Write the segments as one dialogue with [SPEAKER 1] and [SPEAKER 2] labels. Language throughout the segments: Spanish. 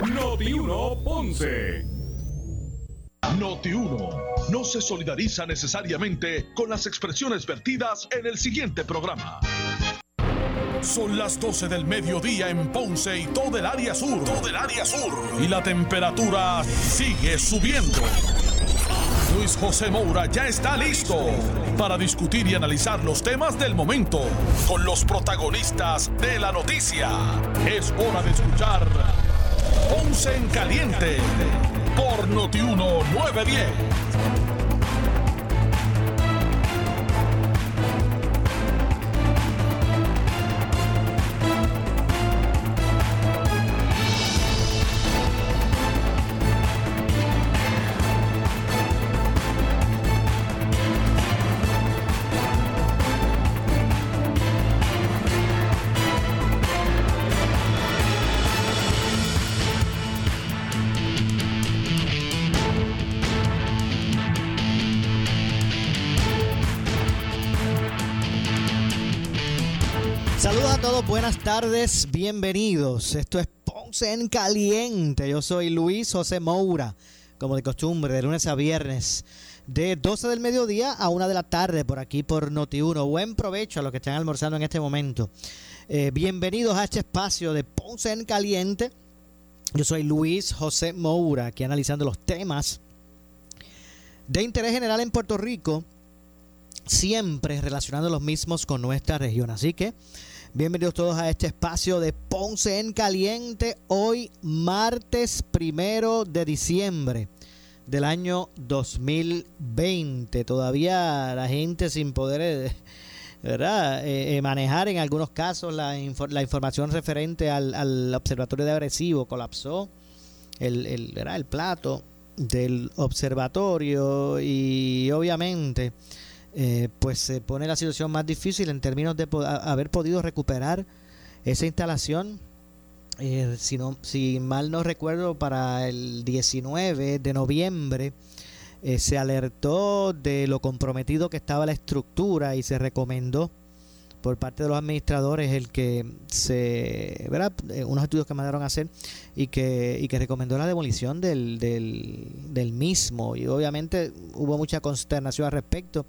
[SPEAKER 1] Noti 1 Ponce.
[SPEAKER 2] Noti 1 no se solidariza necesariamente con las expresiones vertidas en el siguiente programa. Son las 12 del mediodía en Ponce y todo el área sur. Todo el área sur. Y la temperatura sigue subiendo. Luis José Moura ya está listo para discutir y analizar los temas del momento con los protagonistas de la noticia. Es hora de escuchar Ponce en Caliente por Notiuno 910.
[SPEAKER 3] Tardes, bienvenidos. Esto es Ponce en Caliente. Yo soy Luis José Moura, como de costumbre, de lunes a viernes, de 12 del mediodía a 1 de la tarde, por aquí por Noti1. Buen provecho a los que están almorzando en este momento. Eh, bienvenidos a este espacio de Ponce en Caliente. Yo soy Luis José Moura, aquí analizando los temas de interés general en Puerto Rico, siempre relacionando los mismos con nuestra región. Así que bienvenidos todos a este espacio de Ponce en Caliente, hoy martes primero de diciembre del año 2020. Todavía la gente sin poder... eh, ¿verdad? Eh, eh, manejar en algunos casos la, la información referente al, al observatorio de agresivo colapsó el, el, ¿verdad? el plato del observatorio y obviamente eh, pues se pone la situación más difícil en términos de haber podido recuperar esa instalación. Eh, si, no, si mal no recuerdo para el 19 de noviembre eh, se alertó de lo comprometido que estaba la estructura y se recomendó por parte de los administradores el que se ¿verdad? Eh, unos estudios que mandaron a hacer y que y que recomendó la demolición del, del, del mismo. Y obviamente hubo mucha consternación al respecto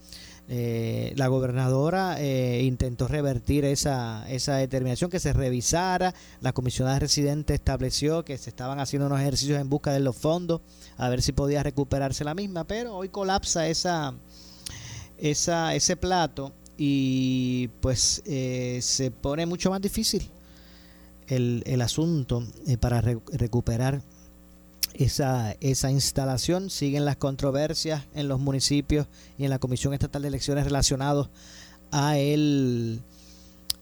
[SPEAKER 3] eh, la gobernadora eh, intentó revertir esa, esa determinación, que se revisara. La comisionada residente estableció que se estaban haciendo unos ejercicios en busca de los fondos, a ver si podía recuperarse la misma, pero hoy colapsa esa, esa, ese plato y pues eh, se pone mucho más difícil el, el asunto eh, para re- recuperar esa, esa instalación. Siguen las controversias en los municipios y en la Comisión Estatal de Elecciones relacionados a el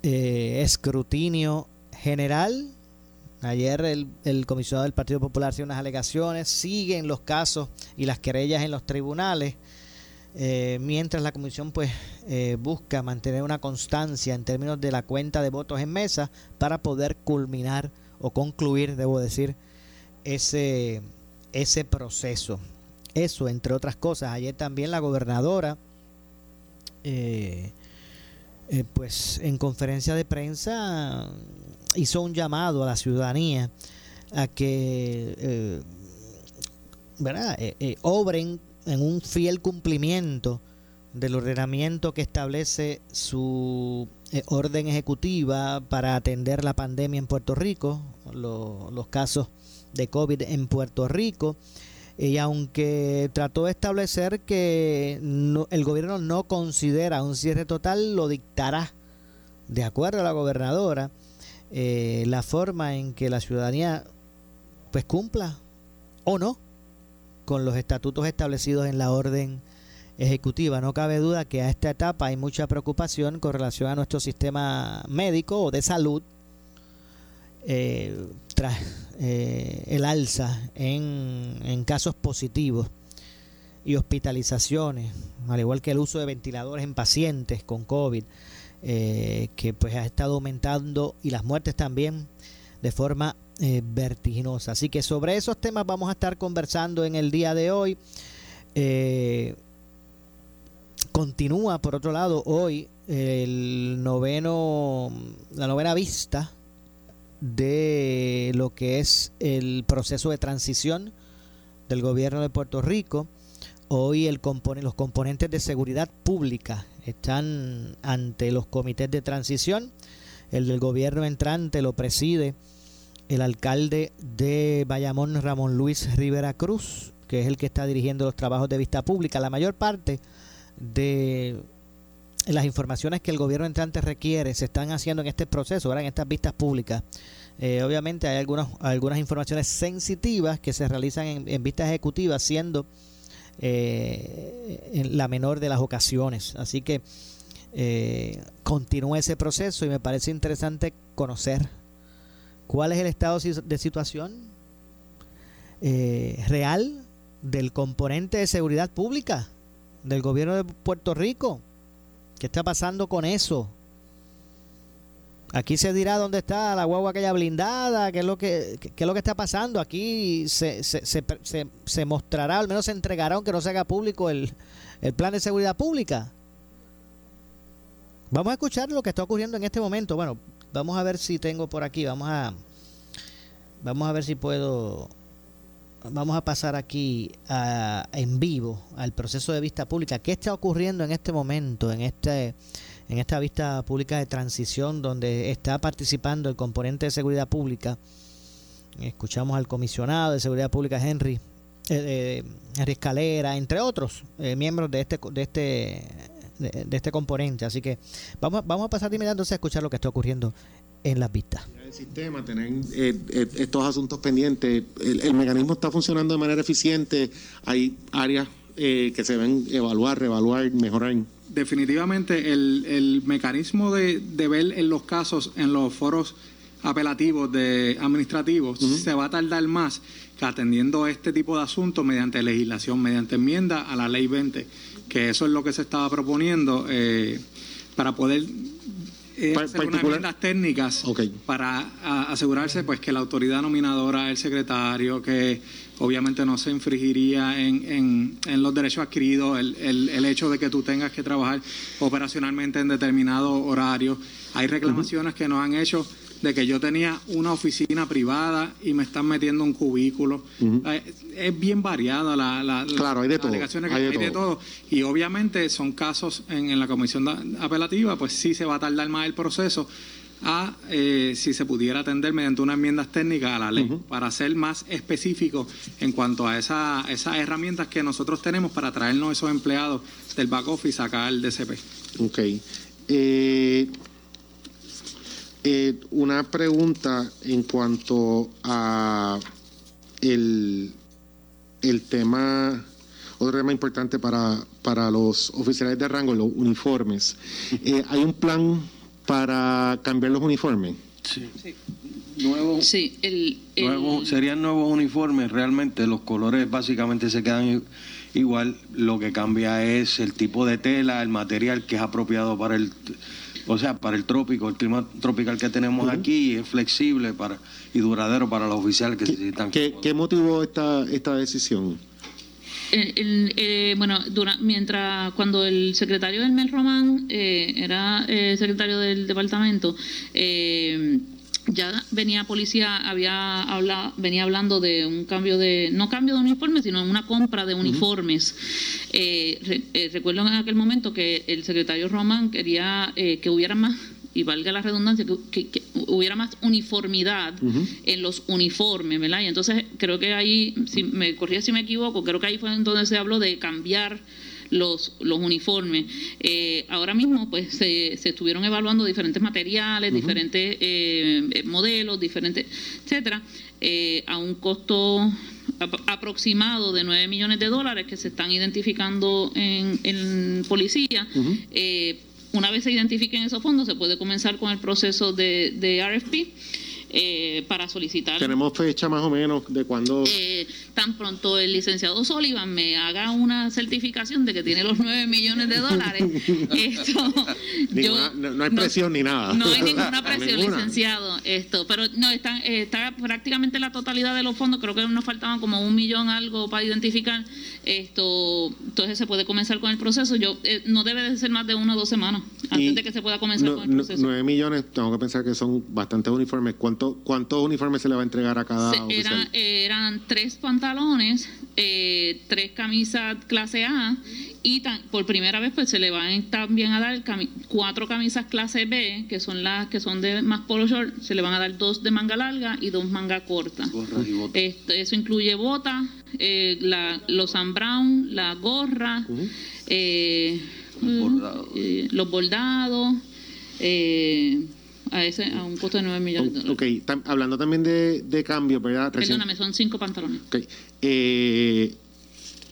[SPEAKER 3] eh, escrutinio general. Ayer el, el comisionado del Partido Popular hacía unas alegaciones, siguen los casos y las querellas en los tribunales, eh, mientras la comisión pues eh, busca mantener una constancia en términos de la cuenta de votos en mesa para poder culminar o concluir, debo decir, ese, ese proceso. Eso, entre otras cosas. Ayer también la gobernadora, eh, eh, pues en conferencia de prensa hizo un llamado a la ciudadanía a que eh, ¿verdad? Eh, eh, obren en un fiel cumplimiento del ordenamiento que establece su orden ejecutiva para atender la pandemia en Puerto Rico, lo- los casos de COVID en Puerto Rico. Y aunque trató de establecer que el gobierno no considera un cierre total, lo dictará, de acuerdo a la gobernadora, eh, la forma en que la ciudadanía pues cumpla o no con los estatutos establecidos en la orden ejecutiva. No cabe duda que a esta etapa hay mucha preocupación con relación a nuestro sistema médico o de salud eh, eh, el alza en, casos positivos y hospitalizaciones, al igual que el uso de ventiladores en pacientes con COVID, eh, que pues ha estado aumentando y las muertes también de forma eh, vertiginosa. Así que sobre esos temas vamos a estar conversando en el día de hoy. Continúa, por otro lado, hoy el noveno, la novena vista de lo que es el proceso de transición del gobierno de Puerto Rico. Hoy el los componentes de seguridad pública están ante los comités de transición. El del gobierno entrante lo preside el alcalde de Bayamón, Ramón Luis Rivera Cruz, que es el que está dirigiendo los trabajos de vista pública. La mayor parte de las informaciones que el gobierno entrante requiere se están haciendo en este proceso, en estas vistas públicas. Eh, obviamente hay algunas, algunas informaciones sensitivas que se realizan en, vistas ejecutivas, siendo eh, la menor de las ocasiones. Así que eh, continúa ese proceso y me parece interesante conocer cuál es el estado de situación eh, real del componente de seguridad pública del gobierno de Puerto Rico. ¿Qué está pasando con eso? Aquí se dirá dónde está la guagua aquella blindada, qué es lo que, qué, es lo que está pasando. Aquí se, se, se, se, mostrará, al menos se entregará, aunque no se haga público, el, el plan de seguridad pública. Vamos a escuchar lo que está ocurriendo en este momento. Bueno, vamos a ver si tengo por aquí, vamos a vamos a ver si puedo vamos a pasar aquí a, en vivo al proceso de vista pública. ¿Qué está ocurriendo en este momento en este en esta vista pública de transición donde está participando el componente de seguridad pública? Escuchamos al comisionado de seguridad pública Henry eh, Henry Escalera, entre otros eh, miembros de este de este de, este componente. Así que vamos, vamos a pasar de a escuchar lo que está ocurriendo en las vistas.
[SPEAKER 4] El sistema, tener eh, eh, estos asuntos pendientes, el, mecanismo está funcionando de manera eficiente, hay áreas eh, que se deben evaluar, reevaluar, mejorar.
[SPEAKER 5] Definitivamente el, el mecanismo de, de, ver en los casos, en los foros apelativos de administrativos, se va a tardar más que atendiendo este tipo de asuntos mediante legislación, mediante enmienda a la ley 20 que eso es lo que se estaba proponiendo eh, para poder eh, hacer unas técnicas para asegurarse pues que la autoridad nominadora, el secretario, que obviamente no se infringiría en, en, los derechos adquiridos, el, el, el, hecho de que tú tengas que trabajar operacionalmente en determinado horario. Hay reclamaciones que nos han hecho de que yo tenía una oficina privada y me están metiendo un cubículo. Eh, es bien variada la, la,
[SPEAKER 4] claro, hay de todo.
[SPEAKER 5] hay, de, todo. Y obviamente son casos en, la comisión apelativa, pues sí se va a tardar más el proceso a eh, si se pudiera atender mediante unas enmiendas técnicas a la ley para ser más específico en cuanto a esa, esas herramientas que nosotros tenemos para traernos esos empleados del back office acá al DCP.
[SPEAKER 4] Ok. Eh, eh, una pregunta en cuanto a el, el tema, otro tema importante para, para los oficiales de rango, los uniformes. Eh, ¿Hay un plan para cambiar los uniformes?
[SPEAKER 6] Sí. Nuevo, sí, el, serían nuevos uniformes, realmente los colores básicamente se quedan igual, lo que cambia es el tipo de tela, el material que es apropiado para el o sea, para el trópico, el clima tropical que tenemos aquí es flexible para y duradero para los oficiales que necesitan.
[SPEAKER 4] ¿Qué, ¿Qué motivó esta, esta decisión?
[SPEAKER 7] Eh, bueno, mientras cuando el secretario del Mel Román eh, era eh, secretario del departamento, eh, ya venía policía, había hablado, venía hablando de un cambio de, no cambio de uniformes, sino una compra de uniformes. Eh, eh, recuerdo en aquel momento que el secretario Román quería eh, que hubiera más, y valga la redundancia, que, hubiera más uniformidad en los uniformes, ¿verdad? Y entonces creo que ahí, si me corría si me equivoco, creo que ahí fue donde se habló de cambiar los, los uniformes. Eh, ahora mismo pues se, se, estuvieron evaluando diferentes materiales, diferentes eh, eh, modelos, diferentes, etcétera, a un costo aproximado de 9 millones de dólares que se están identificando en, en policía. una vez se identifiquen esos fondos, se puede comenzar con el proceso de, de RFP eh, para solicitar.
[SPEAKER 4] ¿Tenemos fecha más o menos de cuándo?
[SPEAKER 7] Eh, tan pronto el licenciado Sullivan me haga una certificación de que tiene los 9 millones de dólares. esto,
[SPEAKER 4] no, hay presión ni nada.
[SPEAKER 7] No hay ninguna presión, licenciado. Esto, pero no está, está prácticamente la totalidad de los fondos. Creo que nos faltaban como un millón algo para identificar. Esto, entonces se puede comenzar con el proceso. Yo eh, no debe de ser más de una o dos semanas antes de que se pueda comenzar con el proceso.
[SPEAKER 4] 9 millones, tengo que pensar que son bastantes uniformes. ¿Cuánto ¿Cuánto, ¿Cuántos uniformes se le va a entregar a cada
[SPEAKER 7] oficial? eran tres pantalones, eh, tres camisas clase A y por primera vez pues se le van también a dar cuatro camisas clase B, que son las que son de más polo short, se le van a dar dos de manga larga y dos manga corta. eso incluye botas, eh, la, los Sam Brown, la gorra, eh, eh, los bordados. A, ese, a un costo de 9 millones de
[SPEAKER 4] dólares. Ok, hablando también de, de cambio, ¿verdad?
[SPEAKER 7] Perdóname, son cinco pantalones.
[SPEAKER 4] Ok.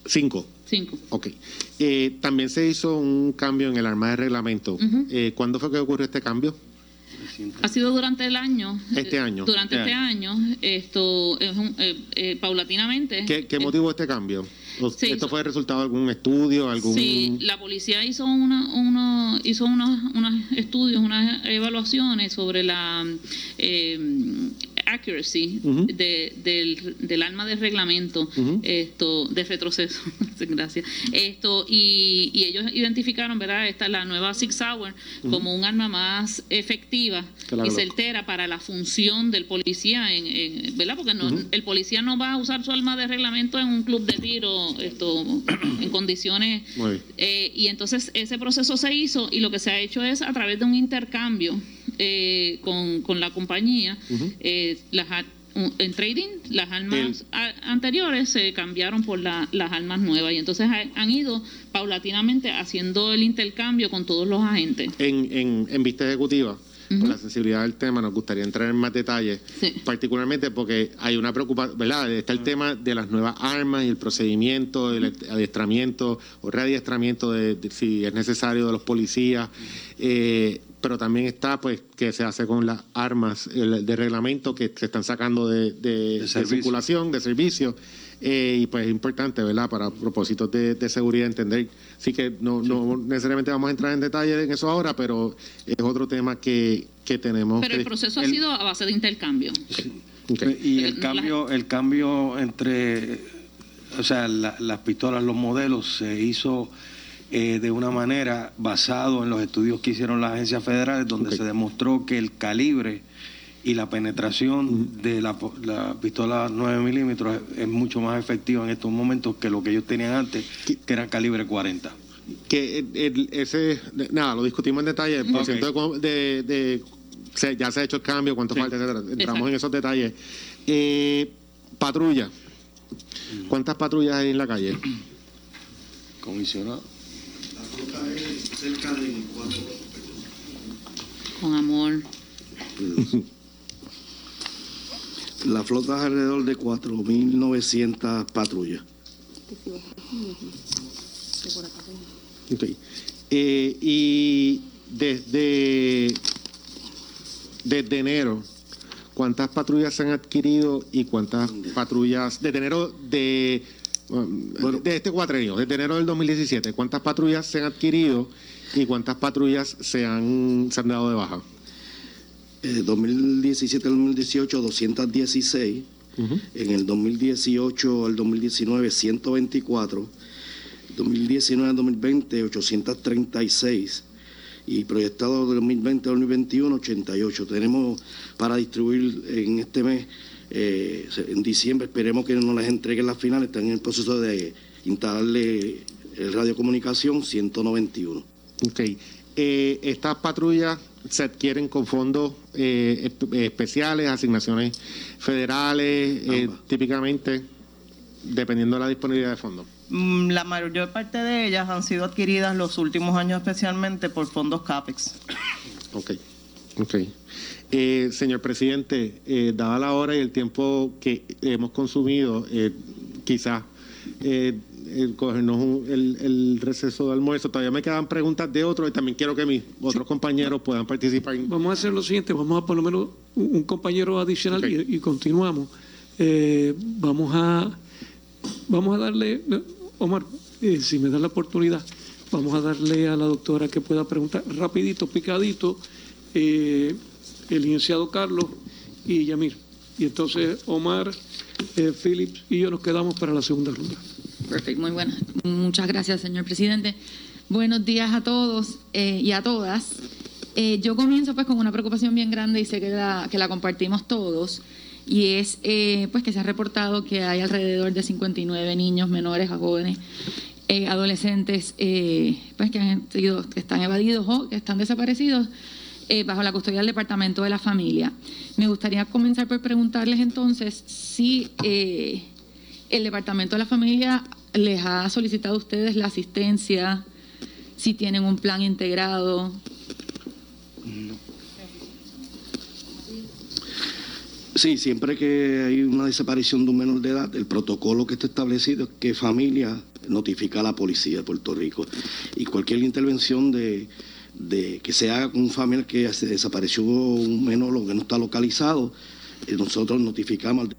[SPEAKER 4] cinco.
[SPEAKER 7] Cinco.
[SPEAKER 4] Ok. Eh, también se hizo un cambio en el arma de reglamento. Eh, ¿Cuándo fue que ocurrió este cambio?
[SPEAKER 7] Ha sido durante el año.
[SPEAKER 4] Este año.
[SPEAKER 7] Durante este, año. Esto es eh, paulatinamente.
[SPEAKER 4] ¿Qué, qué motivó este cambio? ¿Esto fue el resultado de algún estudio? Algún...
[SPEAKER 7] Sí, la policía hizo, una, uno, hizo unos, unos estudios, unas evaluaciones sobre la accuracy de, del, del, arma de reglamento, esto, de retroceso, gracias. Esto, y, y, ellos identificaron, ¿verdad? Esta la nueva Six Hour como un arma más efectiva y certera para la función del policía, en, ¿verdad? Porque no, el policía no va a usar su arma de reglamento en un club de tiro, esto, en condiciones. Eh, y entonces ese proceso se hizo y lo que se ha hecho es a través de un intercambio eh, con, con, la compañía, eh, las, en trading las armas anteriores se cambiaron por las armas nuevas y entonces han ido paulatinamente haciendo el intercambio con todos los agentes.
[SPEAKER 4] En, en, en vista ejecutiva, por la sensibilidad del tema, nos gustaría entrar en más detalles, particularmente porque hay una preocupación, ¿verdad? Está el tema de las nuevas armas y el procedimiento, el adiestramiento o readiestramiento de, si es necesario de los policías. Eh, pero también está pues que se hace con las armas de reglamento que se están sacando de, circulación, de servicio. Eh, y pues es importante, ¿verdad? Para propósitos de, seguridad entender. Así que no, no necesariamente vamos a entrar en detalle en eso ahora, pero es otro tema que, que tenemos.
[SPEAKER 7] Pero el proceso ha sido a base de intercambio.
[SPEAKER 6] Y el cambio, el cambio entre, o sea, las pistolas, los modelos se hizo eh, de una manera basado en los estudios que hicieron las agencias federales, donde se demostró que el calibre y la penetración de la, pistola 9 milímetros es, mucho más efectiva en estos momentos que lo que ellos tenían antes, que era calibre 40.
[SPEAKER 4] Que ese, nada, lo discutimos en detalle, por ciento de, ya se ha hecho el cambio, cuánto falta, etcétera. Entramos en esos detalles. Eh, patrulla. ¿Cuántas patrullas hay en la calle?
[SPEAKER 6] Comisionado cerca de
[SPEAKER 7] cuatro. Con amor.
[SPEAKER 6] La flota es alrededor de 4.900 patrullas.
[SPEAKER 4] Okay. Eh, y desde, desde enero, ¿cuántas patrullas se han adquirido y cuántas patrullas desde enero de bueno, de este cuatrenio, desde enero del 2017, ¿cuántas patrullas se han adquirido y cuántas patrullas se han, se han dado de baja?
[SPEAKER 6] Eh, 2017-2018, 216. En el 2018 al 2019, 124. 2019 al 2020, 836. Y proyectado de 2020 al 2021, 88. Tenemos para distribuir en este mes eh, en diciembre esperemos que nos las entreguen las finales, están en el proceso de instalarle el radiocomunicación 191.
[SPEAKER 4] Ok. Eh, estas patrullas se adquieren con fondos eh, especiales, asignaciones federales, típicamente, dependiendo de la disponibilidad de fondos.
[SPEAKER 8] Mm, la mayor parte de ellas han sido adquiridas los últimos años especialmente por fondos CAPEX.
[SPEAKER 4] Ok, ok. Eh, señor presidente, eh, dada la hora y el tiempo que hemos consumido, eh, quizás eh, cogernos el, receso de almuerzo. Todavía me quedan preguntas de otros y también quiero que mis otros compañeros puedan participar.
[SPEAKER 9] Vamos a hacer lo siguiente, vamos a por lo menos un compañero adicional y, continuamos. vamos a vamos a darle, Omar, si me da la oportunidad, vamos a darle a la doctora que pueda preguntar rapidito, picadito. Eh, el licenciado Carlos y Yamir. Y entonces Omar, eh, Phillips y yo nos quedamos para la segunda ronda.
[SPEAKER 10] Perfecto, muy buena. Muchas gracias, señor presidente. Buenos días a todos eh, y a todas. Eh, yo comienzo pues con una preocupación bien grande y sé que la, que la compartimos todos y es eh, pues que se ha reportado que hay alrededor de 59 niños menores a jóvenes eh, adolescentes pues que han sido que están evadidos o que están desaparecidos bajo la custodia del departamento de la familia. Me gustaría comenzar por preguntarles entonces si el departamento de la familia les ha solicitado a ustedes la asistencia si tienen un plan integrado.
[SPEAKER 6] Sí, siempre que hay una desaparición de un menor de edad, el protocolo que está establecido es que familia notifica a la policía de Puerto Rico. Y cualquier intervención de, que se haga con un familiar que se desapareció un menor o que no está localizado, eh, nosotros notificamos al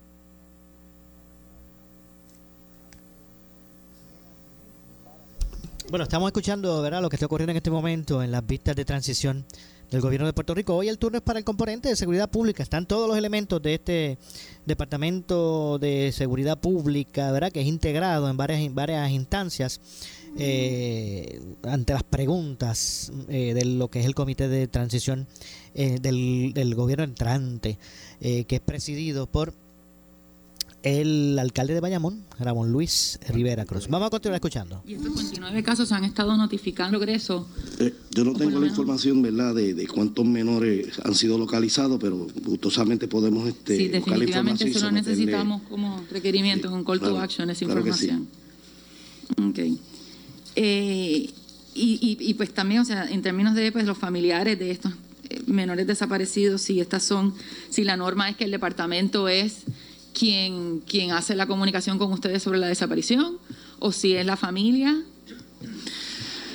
[SPEAKER 3] Bueno, estamos escuchando ¿verdad? lo que está ocurriendo en este momento en las vistas de transición del gobierno de Puerto Rico. Hoy el turno es para el componente de seguridad pública. Están todos los elementos de este departamento de seguridad pública, ¿verdad? Que es integrado en varias, varias instancias. Eh, ante las preguntas eh, de lo que es el comité de transición eh, del, del, gobierno entrante, que es presidido por el alcalde de Bayamón, Ramón Luis Rivera Cruz. Vamos a continuar escuchando.
[SPEAKER 10] Y estos 29 casos han estado notificando progreso.
[SPEAKER 6] Eh, yo no tengo la información, ¿verdad?, de, cuántos menores han sido localizados, pero gustosamente podemos este,
[SPEAKER 10] Sí, definitivamente eso lo necesitamos como requerimiento, con call to action, esa información. Okay. Eh, y, y, pues también, o sea, en términos de pues, los familiares de estos eh, menores desaparecidos, si estas son, si la norma es que el departamento es quien, quien hace la comunicación con ustedes sobre la desaparición o si es la familia?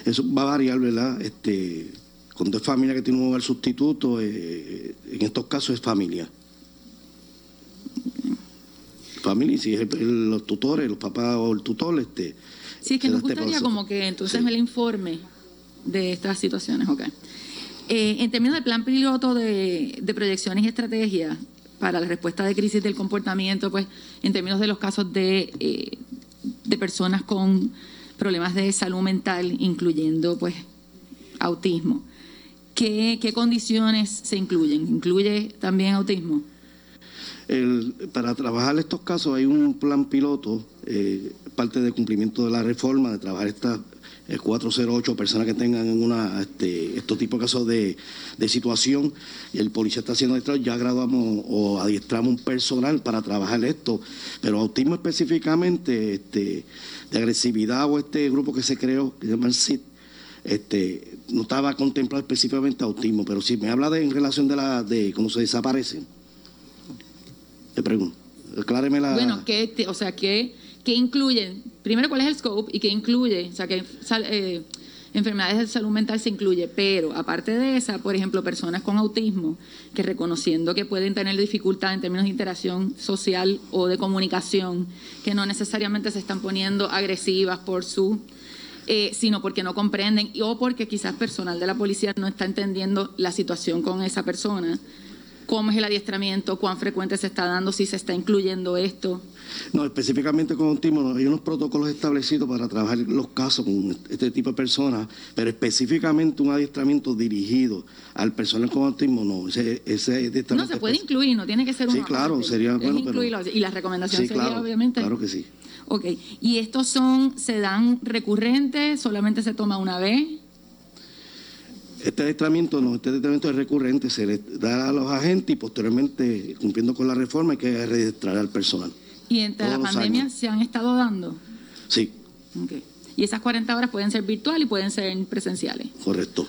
[SPEAKER 6] Eso va a variar, ¿verdad? Este, cuando es familia que tiene un hogar sustituto, eh, en estos casos es familia. Familia, si es los tutores, los papás o el tutor, este.
[SPEAKER 10] Sí, es que nos este gustaría como que entonces el informe de estas situaciones, ok. Eh, en términos del plan piloto de, de proyecciones y estrategias, para la respuesta de crisis del comportamiento, pues en términos de los casos de, eh, de personas con problemas de salud mental, incluyendo pues autismo. ¿Qué, qué condiciones se incluyen? ¿Incluye también autismo?
[SPEAKER 6] para trabajar estos casos hay un plan piloto, eh, parte del cumplimiento de la reforma, de trabajar estas 408 personas que tengan una, este, estos tipos de casos de, de situación. El policía está haciendo esto, ya graduamos o adiestramos un personal para trabajar esto. Pero autismo específicamente, este, de agresividad o este grupo que se creó, que se llama el CID, este, no estaba contemplado específicamente autismo, pero si me habla de en relación de la de cómo se desaparecen, te pregunto, acláreme la.
[SPEAKER 10] Bueno, que, o sea, que ¿qué incluye? Primero, ¿cuál es el scope y qué incluye? O sea, que eh, enfermedades de salud mental se incluye, pero aparte de esa, por ejemplo, personas con autismo que reconociendo que pueden tener dificultad en términos de interacción social o de comunicación, que no necesariamente se están poniendo agresivas por su eh, sino porque no comprenden o porque quizás personal de la policía no está entendiendo la situación con esa persona cómo es el adiestramiento, cuán frecuente se está dando, si se está incluyendo esto.
[SPEAKER 6] No, específicamente con autismo hay unos protocolos establecidos para trabajar los casos con este tipo de personas, pero específicamente un adiestramiento dirigido al personal con autismo, no. Ese,
[SPEAKER 10] no, se puede incluir, no tiene que ser un
[SPEAKER 6] Sí, claro, sería bueno.
[SPEAKER 10] y la recomendación sería, obviamente.
[SPEAKER 6] Claro que sí.
[SPEAKER 10] Ok, ¿y estos son, se dan recurrentes, solamente se toma una vez?
[SPEAKER 6] Este adiestramiento no, este adiestramiento es recurrente, se le da a los agentes y posteriormente, cumpliendo con la reforma, hay que registrar al personal.
[SPEAKER 10] ¿Y entre la pandemia se han estado dando?
[SPEAKER 6] Sí.
[SPEAKER 10] Y esas 40 horas pueden ser virtuales y pueden ser presenciales.
[SPEAKER 6] Correcto.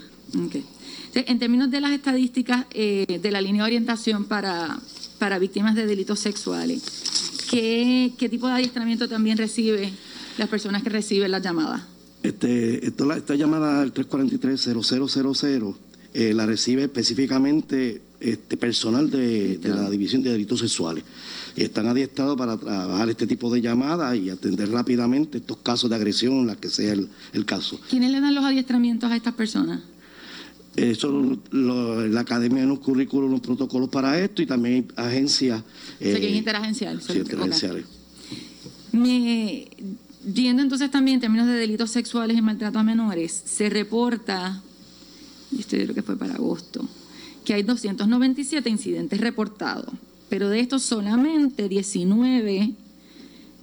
[SPEAKER 10] En términos de las estadísticas eh, de la línea de orientación para, para víctimas de delitos sexuales, ¿qué, ¿qué tipo de adiestramiento también recibe las personas que reciben las llamadas?
[SPEAKER 6] Este, esta llamada al 343-0000 eh, la recibe específicamente este personal de, la División de Delitos Sexuales. Están adiestrados para trabajar este tipo de llamadas y atender rápidamente estos casos de agresión, la que sea el, caso.
[SPEAKER 10] ¿Quiénes le dan los adiestramientos a estas personas?
[SPEAKER 6] Eso, la academia en los currículos, los protocolos para esto y también hay agencias.
[SPEAKER 10] Eh, que es interagencial.
[SPEAKER 6] Sí, interagenciales.
[SPEAKER 10] Me Viendo entonces también en términos de delitos sexuales y maltrato a menores, se reporta esto creo que fue para agosto, que hay 297 incidentes reportados, pero de estos solamente 19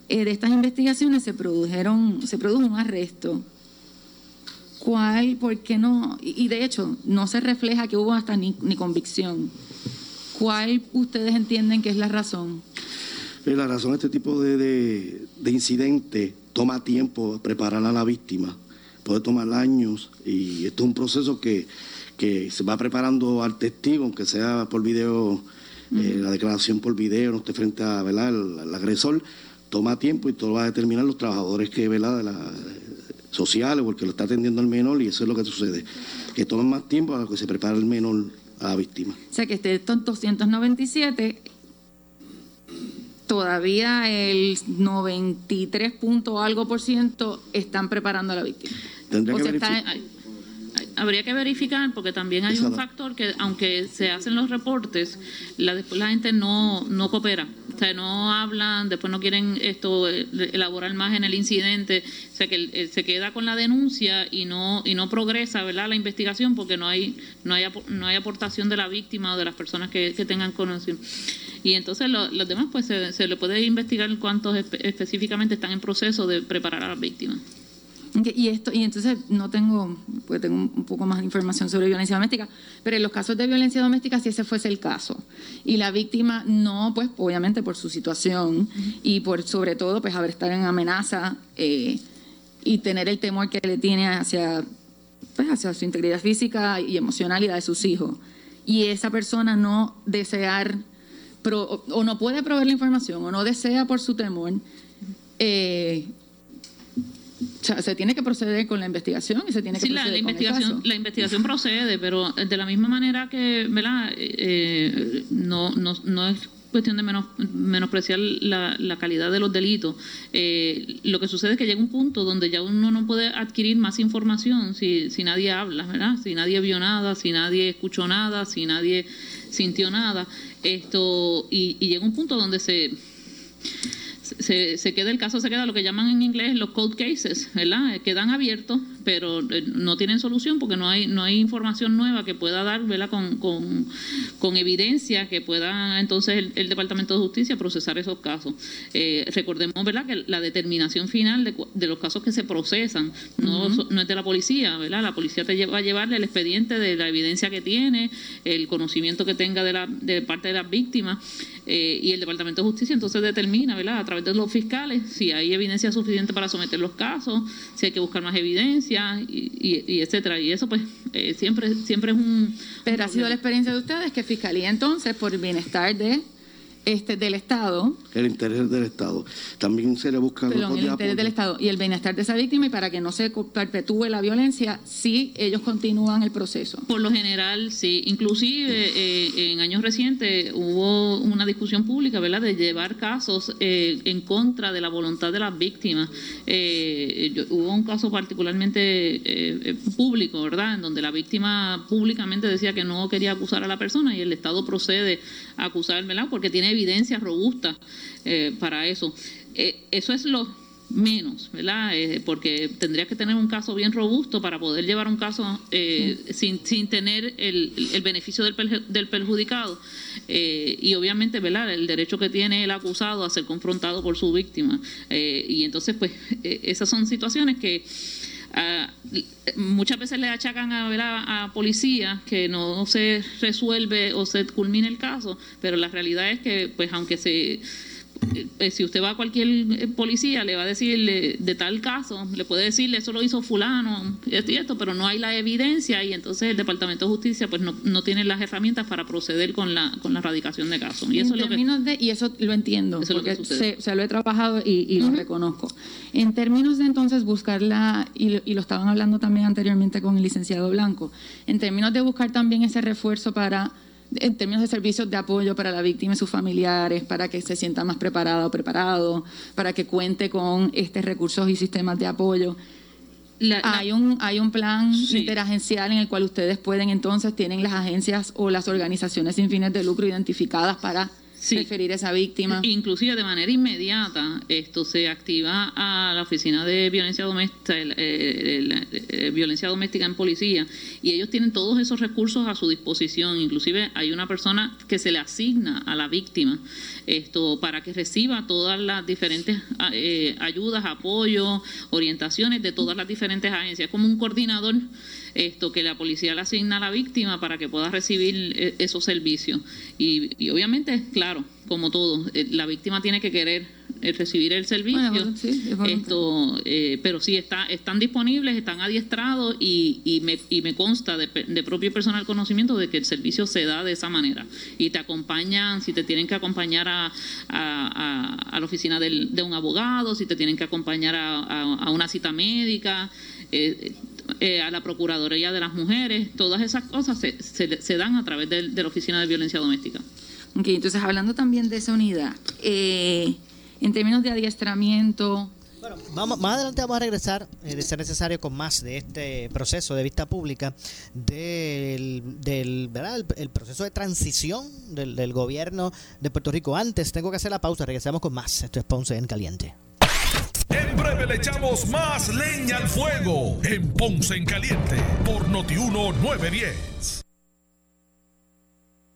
[SPEAKER 10] eh, de estas investigaciones se produjeron, se produjo un arresto. ¿Cuál? ¿Por qué no? Y, de hecho, no se refleja que hubo hasta ni, convicción. ¿Cuál ustedes entienden que es la razón?
[SPEAKER 11] Eh, la razón de este tipo de, de, de incidente toma tiempo preparar a la víctima, puede tomar años y esto es un proceso que, que se va preparando al testigo, aunque sea por video, eh, la declaración por video, no esté frente a ¿verdad? El, agresor, toma tiempo y todo va a determinar los trabajadores que ¿verdad? De la, sociales o el que lo está atendiendo al menor y eso es lo que sucede, que toman más tiempo a que se prepare el menor a la víctima.
[SPEAKER 10] O sea que este 297 todavía el 93 punto algo por ciento están preparando a la víctima.
[SPEAKER 7] Habría que verificar porque también hay un factor que aunque se hacen los reportes, la, después la gente no, no coopera. O sea, no hablan, después no quieren esto eh, elaborar más en el incidente, o sea que eh, se queda con la denuncia y no y no progresa, ¿verdad? La investigación porque no hay no hay no hay aportación de la víctima o de las personas que, que tengan conocimiento. Y entonces los demás, pues se, le puede investigar cuántos específicamente están en proceso de preparar a las víctimas.
[SPEAKER 10] Y esto y entonces no tengo, pues tengo un poco más de información sobre violencia doméstica, pero en los casos de violencia doméstica si ese fuese el caso. Y la víctima no, pues obviamente por su situación y por sobre todo pues haber estado en amenaza eh, y tener el temor que le tiene hacia pues hacia su integridad física y emocional y la de sus hijos. Y esa persona no desear o no puede proveer la información o no desea por su temor, eh, se tiene que proceder con la investigación y se tiene que
[SPEAKER 7] sí, la, investigación, la investigación procede, pero de la misma manera que, ¿verdad? Eh, no, no, no es cuestión de menos, menospreciar la, la, calidad de los delitos. Eh, lo que sucede es que llega un punto donde ya uno no puede adquirir más información si, si nadie habla, ¿verdad? Si nadie vio nada, si nadie escuchó nada, si nadie sintió nada. Esto, y, llega un punto donde se, se, se, queda el caso, se queda lo que llaman en inglés los cold cases, ¿verdad? Quedan abiertos pero eh, no tienen solución porque no hay no hay información nueva que pueda dar Con, con, con evidencia que pueda entonces el, Departamento de Justicia procesar esos casos. Eh, recordemos ¿verdad? que la determinación final de, los casos que se procesan no, no es de la policía, ¿verdad? la policía te lleva a llevarle el expediente de la evidencia que tiene, el conocimiento que tenga de, la, de parte de las víctimas eh, y el Departamento de Justicia entonces determina ¿verdad? a través de los fiscales si hay evidencia suficiente para someter los casos, si hay que buscar más evidencia y, etcétera. Y eso pues eh, siempre, siempre es un...
[SPEAKER 10] Pero ha sido la experiencia de ustedes que Fiscalía entonces, por el bienestar de este, del Estado.
[SPEAKER 11] El interés del Estado. También se le busca
[SPEAKER 10] el interés del Estado y el bienestar de esa víctima y para que no se perpetúe la violencia, sí ellos continúan el proceso.
[SPEAKER 7] Por lo general, sí. Inclusive eh, en años recientes hubo una discusión pública, ¿verdad?, de llevar casos eh, en contra de la voluntad de las víctimas. Eh, hubo un caso particularmente público, ¿verdad?, en donde la víctima públicamente decía que no quería acusar a la persona y el Estado procede a acusar, ¿verdad?, porque tiene evidencia robusta eh, para eso. Eh, eso es lo menos, ¿verdad? Eh, porque tendría que tener un caso bien robusto para poder llevar un caso sin, sin tener el, el beneficio del, del perjudicado. y obviamente, ¿verdad? El derecho que tiene el acusado a ser confrontado por su víctima. y entonces, pues, esas son situaciones que muchas veces le achacan a, a, policía que no se resuelve o se culmina el caso, pero la realidad es que, pues, aunque se si usted va a cualquier eh, policía, le va a decir de tal caso, le puede decirle eso lo hizo fulano, esto y esto, pero no hay la evidencia y entonces el Departamento de Justicia pues no, no tiene las herramientas para proceder con la, con la erradicación de casos.
[SPEAKER 10] Y eso, es lo que, de, y eso lo entiendo, porque se, lo he trabajado y, lo reconozco. En términos de entonces buscarla, y, y lo estaban hablando también anteriormente con el licenciado Blanco, en términos de buscar también ese refuerzo para en términos de servicios de apoyo para la víctima y sus familiares, para que se sienta más preparada o preparado, para que cuente con estos recursos y sistemas de apoyo. hay, un, hay un plan interagencial en el cual ustedes pueden entonces, tienen las agencias o las organizaciones sin fines de lucro identificadas para referir a esa víctima.
[SPEAKER 7] Inclusive de manera inmediata esto se activa a la oficina de violencia doméstica, violencia doméstica en policía y ellos tienen todos esos recursos a su disposición. Inclusive hay una persona que se le asigna a la víctima esto para que reciba todas las diferentes eh, ayudas, apoyo, orientaciones de todas las diferentes agencias, como un coordinador esto que la policía le asigna a la víctima para que pueda recibir eh, esos servicios. Y, obviamente, claro, como todo, eh, la víctima tiene que querer eh, recibir el servicio. esto, pero sí, está, están disponibles, están adiestrados y, y, me, y me consta de, propio y personal conocimiento de que el servicio se da de esa manera. Y te acompañan, si te tienen que acompañar a, a, la oficina del, de un abogado, si te tienen que acompañar a, una cita médica. Eh, eh, a la Procuraduría de las Mujeres, todas esas cosas se, se, dan a través de, la Oficina de Violencia Doméstica.
[SPEAKER 10] Ok, entonces hablando también de esa unidad, eh, en términos de adiestramiento...
[SPEAKER 3] Bueno, vamos, más adelante vamos a regresar, eh, de ser necesario, con más de este proceso de vista pública, del, del ¿verdad? El, proceso de transición del, del gobierno de Puerto Rico. Antes tengo que hacer la pausa, regresamos con más. Esto es Ponce en Caliente.
[SPEAKER 2] En breve le echamos más leña al fuego en Ponce en Caliente por Notiuno 910.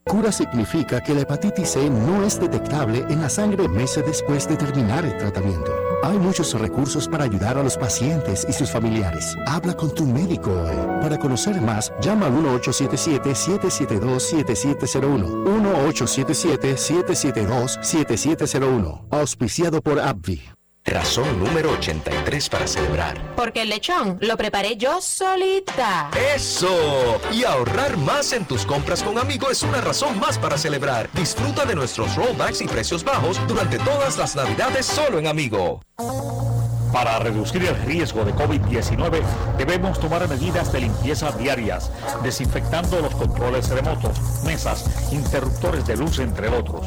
[SPEAKER 12] Cura significa que la hepatitis C no es detectable en la sangre meses después de terminar el tratamiento. Hay muchos recursos para ayudar a los pacientes y sus familiares. Habla con tu médico hoy. Para conocer más, llama al 1877-772-7701. 1877-772-7701. Auspiciado por AbbVie.
[SPEAKER 13] Razón número 83 para celebrar.
[SPEAKER 14] Porque el lechón lo preparé yo solita.
[SPEAKER 13] ¡Eso! Y ahorrar más en tus compras con Amigo es una razón más para celebrar. Disfruta de nuestros rollbacks y precios bajos durante todas las navidades solo en Amigo.
[SPEAKER 15] Para reducir el riesgo de COVID-19 debemos tomar medidas de limpieza diarias, desinfectando los controles remotos, mesas, interruptores de luz, entre otros.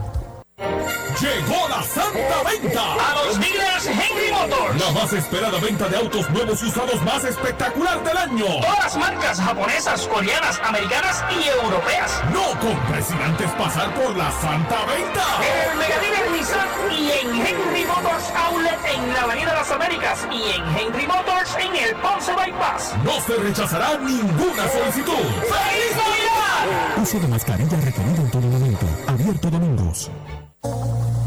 [SPEAKER 2] Llegó la Santa Venta.
[SPEAKER 16] A los dealers Henry Motors.
[SPEAKER 2] La más esperada venta de autos nuevos y usados más espectacular del año.
[SPEAKER 16] Todas las marcas japonesas, coreanas, americanas y europeas.
[SPEAKER 2] No compres sin antes pasar por la Santa Venta.
[SPEAKER 16] En el Mega Nissan y en Henry Motors Outlet en la Avenida las Américas y en Henry Motors en el Ponce Bypass.
[SPEAKER 2] No se rechazará ninguna solicitud.
[SPEAKER 16] ¡Feliz Navidad!
[SPEAKER 17] Uso de mascarilla requerido en todo momento. Abierto domingos.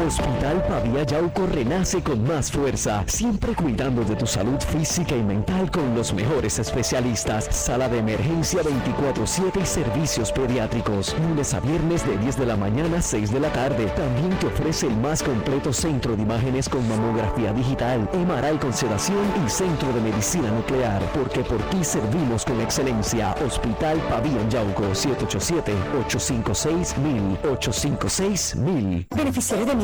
[SPEAKER 18] Hospital Pavía Yauco renace con más fuerza, siempre cuidando de tu salud física y mental con los mejores especialistas. Sala de emergencia 24-7 y servicios pediátricos. Lunes a viernes de 10 de la mañana a 6 de la tarde. También te ofrece el más completo centro de imágenes con mamografía digital, MRI con sedación y centro de medicina nuclear. Porque por ti servimos con excelencia. Hospital Pavía Yauco 787-856-1000. 856-1000.
[SPEAKER 19] Beneficiario de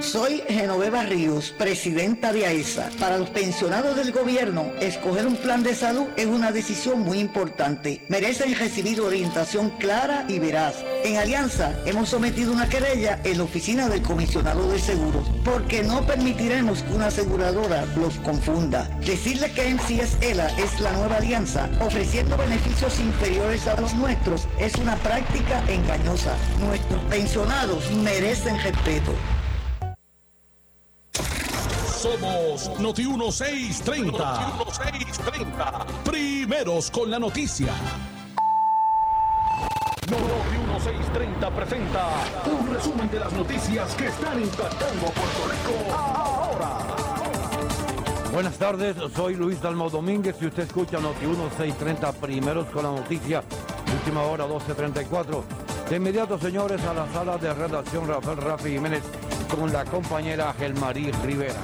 [SPEAKER 20] Soy Genoveva Ríos, presidenta de AESA. Para los pensionados del gobierno, escoger un plan de salud es una decisión muy importante. Merecen recibir orientación clara y veraz. En Alianza hemos sometido una querella en la oficina del comisionado de seguros, porque no permitiremos que una aseguradora los confunda. Decirle que MCS ELA es la nueva alianza, ofreciendo beneficios inferiores a los nuestros, es una práctica engañosa. Nuestros pensionados merecen respeto.
[SPEAKER 2] Somos Noti 1630. Noti 1630. Primeros con la noticia. Noti 1630 presenta un resumen de las noticias que están impactando Puerto Rico ahora.
[SPEAKER 21] Buenas tardes, soy Luis Dalmo Domínguez y usted escucha Noti 1630 Primeros con la noticia. Última hora 1234. De inmediato, señores, a la sala de redacción Rafael Rafi Jiménez con la compañera Gelmarí Rivera.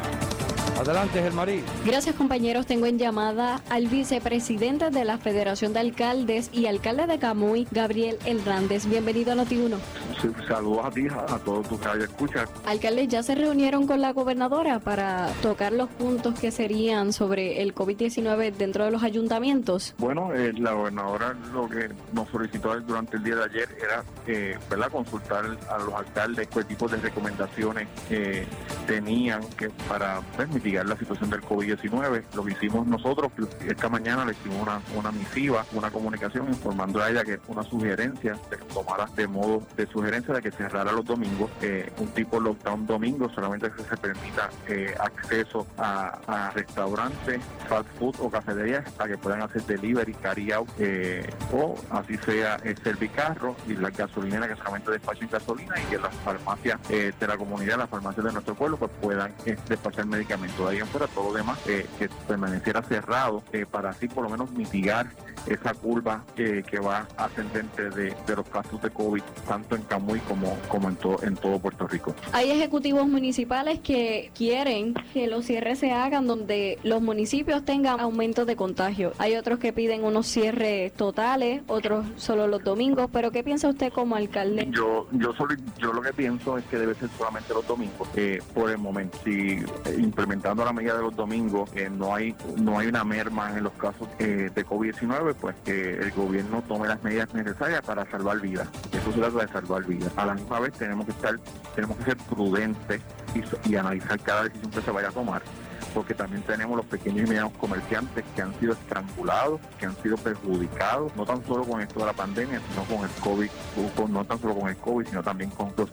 [SPEAKER 21] Adelante, Gelmarí.
[SPEAKER 22] Gracias, compañeros. Tengo en llamada al vicepresidente de la Federación de Alcaldes y alcalde de Camuy, Gabriel Hernández. Bienvenido a Noti1.
[SPEAKER 23] Saludos a ti, a, todos tus que escuchan.
[SPEAKER 22] Alcalde, ¿ya se reunieron con la gobernadora para tocar los puntos que serían sobre el COVID-19 dentro de los ayuntamientos?
[SPEAKER 23] Bueno, eh, la gobernadora lo que nos solicitó durante el día de ayer era eh, consultar a los alcaldes qué tipo de recomendaciones eh, tenían que para permitir la situación del COVID-19. Lo que hicimos nosotros, esta mañana le hicimos una, una misiva, una comunicación informando a ella que una sugerencia de que tomara de modo de sugerencia de que cerrara los domingos, eh, un tipo lockdown domingo, solamente se permita eh, acceso a, restaurantes, fast food o cafeterías para que puedan hacer delivery, carry out eh, o así sea el servicarro y la gasolinera que solamente despachen gasolina y que las farmacias de la comunidad, las farmacias de nuestro pueblo pues puedan despachar medicamentos ahí en fuera, todo lo demás que permaneciera cerrado para así por lo menos mitigar esa curva que va ascendente de, los casos de COVID, tanto en Camuy como, como en, todo en todo Puerto Rico.
[SPEAKER 22] Hay ejecutivos municipales que quieren que los cierres se hagan donde los municipios tengan aumentos de contagio. Hay otros que piden unos cierres totales, otros solo los domingos, pero ¿qué piensa usted como alcalde?
[SPEAKER 23] Yo yo solo, yo lo que pienso es que debe ser solamente los domingos eh, por el momento. Si implementando la medida de los domingos eh, no hay no hay una merma en los casos eh, de COVID-19, pues que el gobierno tome las medidas necesarias para salvar vidas. Eso se trata de salvar vidas. A la misma vez tenemos que estar, tenemos que ser prudentes y, y analizar cada decisión que se vaya a tomar porque también tenemos los pequeños y medianos comerciantes que han sido estrangulados, que han sido perjudicados, no tan solo con esto de la pandemia, sino con el COVID, no tan solo con el COVID, sino también con los,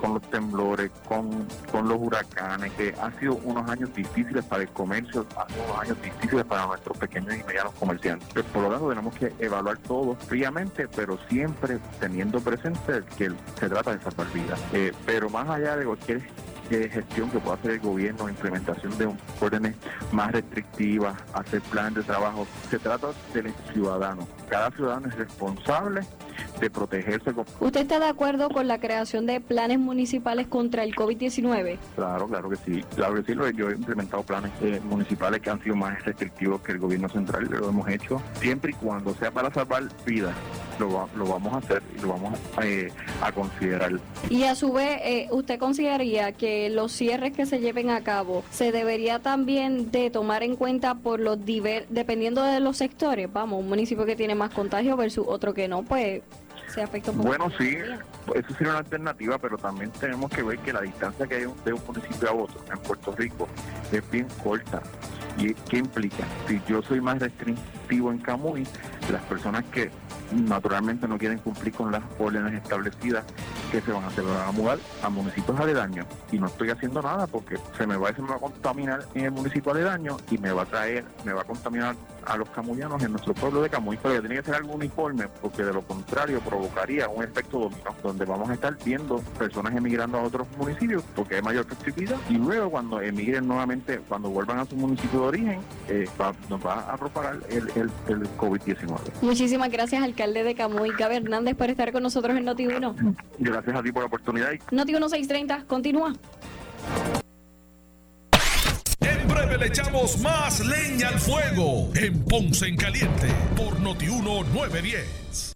[SPEAKER 23] con los temblores, con, con los huracanes, que han sido unos años difíciles para el comercio, han sido unos años difíciles para nuestros pequeños y medianos comerciantes. Por lo tanto, tenemos que evaluar todo fríamente, pero siempre teniendo presente que se trata de salvar vidas. Eh, pero más allá de cualquier gestión que pueda hacer el gobierno, implementación de órdenes más restrictivas, hacer planes de trabajo. Se trata del ciudadano. Cada ciudadano es responsable de protegerse.
[SPEAKER 22] ¿Usted está de acuerdo con la creación de planes municipales contra el COVID-19?
[SPEAKER 23] Claro, claro que sí. Claro que sí, yo he implementado planes eh, municipales que han sido más restrictivos que el gobierno central, lo hemos hecho siempre y cuando sea para salvar vidas lo, lo vamos a hacer y lo vamos a, eh, considerar.
[SPEAKER 22] Y a su vez, eh, ¿usted consideraría que los cierres que se lleven a cabo se debería también de tomar en cuenta por los diver dependiendo de los sectores? Vamos, un municipio que tiene más contagio versus otro que no, pues
[SPEAKER 23] Bueno, sí, eso sería una alternativa, pero también tenemos que ver que la distancia que hay de un municipio a otro en Puerto Rico es bien corta. ¿Y qué implica? Si yo soy más en Camuy, las personas que naturalmente no quieren cumplir con las órdenes establecidas que se van a hacer, van a mudar a municipios aledaños. Y no estoy haciendo nada porque se me va, se va a contaminar en el municipio aledaño y me va a traer, me va a contaminar a los camuyanos en nuestro pueblo de Camuy, pero tiene que ser algo uniforme porque de lo contrario provocaría un efecto dominó donde vamos a estar viendo personas emigrando a otros municipios porque hay mayor flexibilidad y luego cuando emigren nuevamente, cuando vuelvan a su municipio de origen, eh, nos va a propagar el, el, el COVID-19.
[SPEAKER 22] Muchísimas gracias alcalde de Camuy, Gabe Hernández, por estar con nosotros en Noti1.
[SPEAKER 23] Gracias a ti por la oportunidad.
[SPEAKER 22] Noti1 630, continúa.
[SPEAKER 2] En breve le echamos más leña al fuego en Ponce en Caliente por Noti1 910.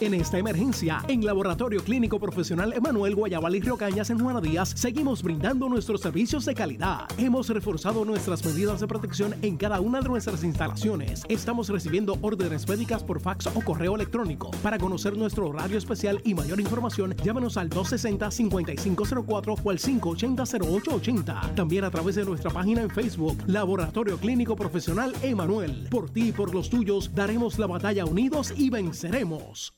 [SPEAKER 24] En esta emergencia, en Laboratorio Clínico Profesional Emanuel Guayabal y Río Cañas en Juana Díaz, seguimos brindando nuestros servicios de calidad. Hemos reforzado nuestras medidas de protección en cada una de nuestras instalaciones. Estamos recibiendo órdenes médicas por fax o correo electrónico. Para conocer nuestro horario especial y mayor información, llámanos al 260-5504 o al 580-0880. También a través de nuestra página en Facebook, Laboratorio Clínico Profesional Emanuel. Por ti y por los tuyos, daremos la batalla unidos y venceremos.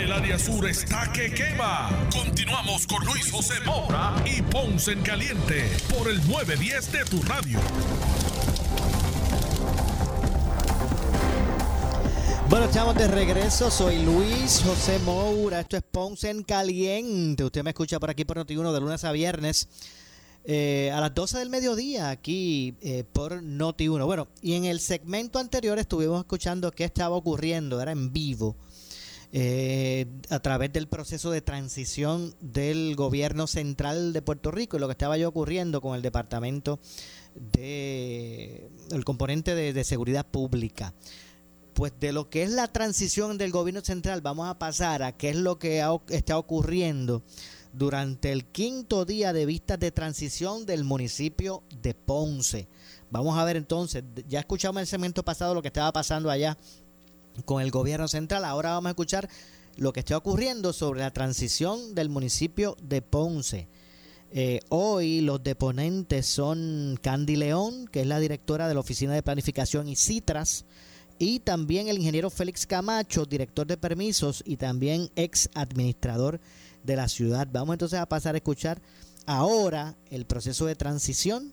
[SPEAKER 2] El área sur está que quema. Continuamos con Luis José Moura y Ponce en Caliente por el 910 de tu radio.
[SPEAKER 3] Bueno, estamos de regreso. Soy Luis José Moura. Esto es Ponce en Caliente. Usted me escucha por aquí por Noti1 de lunes a viernes. Eh, a las 12 del mediodía aquí eh, por Noti1. Bueno, y en el segmento anterior estuvimos escuchando qué estaba ocurriendo, era en vivo, eh, a través del proceso de transición del gobierno central de Puerto Rico y lo que estaba yo ocurriendo con el departamento de el componente de, seguridad pública pues de lo que es la transición del gobierno central vamos a pasar a qué es lo que está ocurriendo durante el quinto día de vistas de transición del municipio de Ponce. Vamos a ver entonces, ya escuchamos el segmento pasado lo que estaba pasando allá con el gobierno central, ahora vamos a escuchar lo que está ocurriendo sobre la transición del municipio de Ponce. Eh, hoy los deponentes son Candy León, que es la directora de la Oficina de Planificación y Citras, y también el ingeniero Félix Camacho, director de permisos y también ex administrador de la ciudad. Vamos entonces a pasar a escuchar ahora el proceso de transición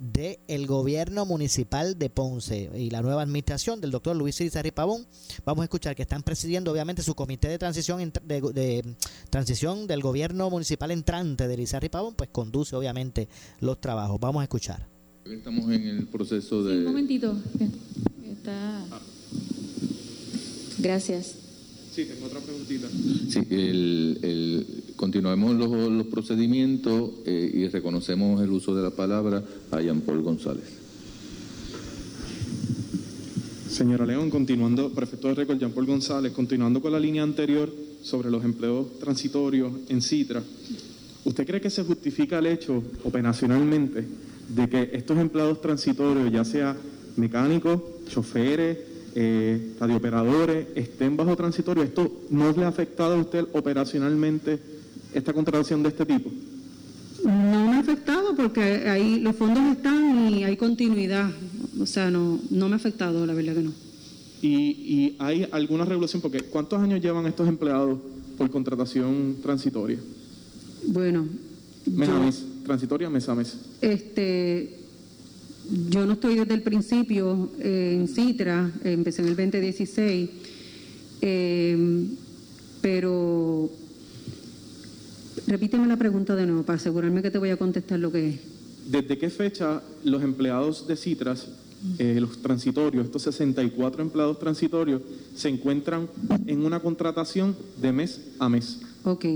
[SPEAKER 3] del el gobierno municipal de Ponce y la nueva administración del doctor Luis Irizarry Pavón. Vamos a escuchar que están presidiendo obviamente su comité de transición de, de transición del gobierno municipal entrante de Irizarry Pavón, pues conduce obviamente los trabajos. Vamos a escuchar.
[SPEAKER 25] Estamos en el proceso
[SPEAKER 26] Un
[SPEAKER 25] de...
[SPEAKER 26] momentito. Está. Gracias.
[SPEAKER 27] Sí, tengo otra preguntita.
[SPEAKER 25] Sí, el, el- continuemos los, los procedimientos eh, y reconocemos el uso de la palabra a Jean Paul González.
[SPEAKER 27] Señora León, continuando, prefecto de récord Jean Paul González, continuando con la línea anterior sobre los empleos transitorios en Citra, ¿usted cree que se justifica el hecho operacionalmente de que estos empleados transitorios, ya sea mecánicos, choferes, eh, radiooperadores, estén bajo transitorio? ¿Esto no le ha afectado a usted operacionalmente esta contratación de este tipo?
[SPEAKER 28] No me ha afectado porque ahí los fondos están y hay continuidad. O sea, no, no me ha afectado, la verdad que no.
[SPEAKER 27] ¿Y, y hay alguna regulación? Porque ¿cuántos años llevan estos empleados por contratación transitoria?
[SPEAKER 28] Bueno,
[SPEAKER 27] Mes a
[SPEAKER 28] yo,
[SPEAKER 27] mes, transitoria mes a mes.
[SPEAKER 28] este, yo no estoy desde el principio eh, en Citra, empecé en el 2016, eh, pero repíteme la pregunta de nuevo para asegurarme que te voy a contestar lo que es.
[SPEAKER 27] ¿Desde qué fecha los empleados de Citras, eh, los transitorios, estos 64 empleados transitorios, se encuentran en una contratación de mes a mes?
[SPEAKER 28] Ok.